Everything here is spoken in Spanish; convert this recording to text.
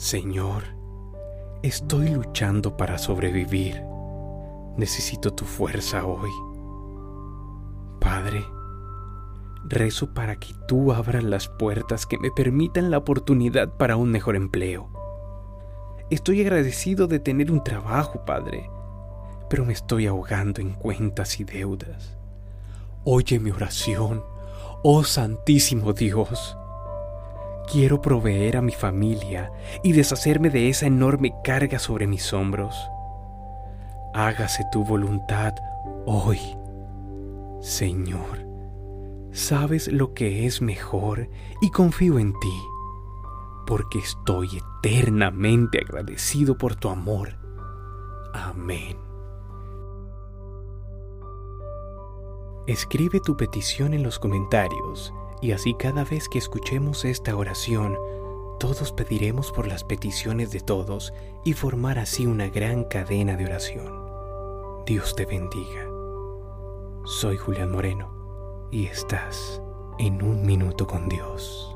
Señor, estoy luchando para sobrevivir. Necesito tu fuerza hoy. Padre, rezo para que tú abras las puertas que me permitan la oportunidad para un mejor empleo. Estoy agradecido de tener un trabajo, Padre, pero me estoy ahogando en cuentas y deudas. Oye mi oración, oh Santísimo Dios. Quiero proveer a mi familia y deshacerme de esa enorme carga sobre mis hombros. Hágase tu voluntad hoy, Señor. Sabes lo que es mejor y confío en ti, porque estoy eternamente agradecido por tu amor. Amén. Escribe tu petición en los comentarios y así cada vez que escuchemos esta oración, todos pediremos por las peticiones de todos y formar así una gran cadena de oración. Dios te bendiga. Soy Julián Moreno y estás en un minuto con Dios.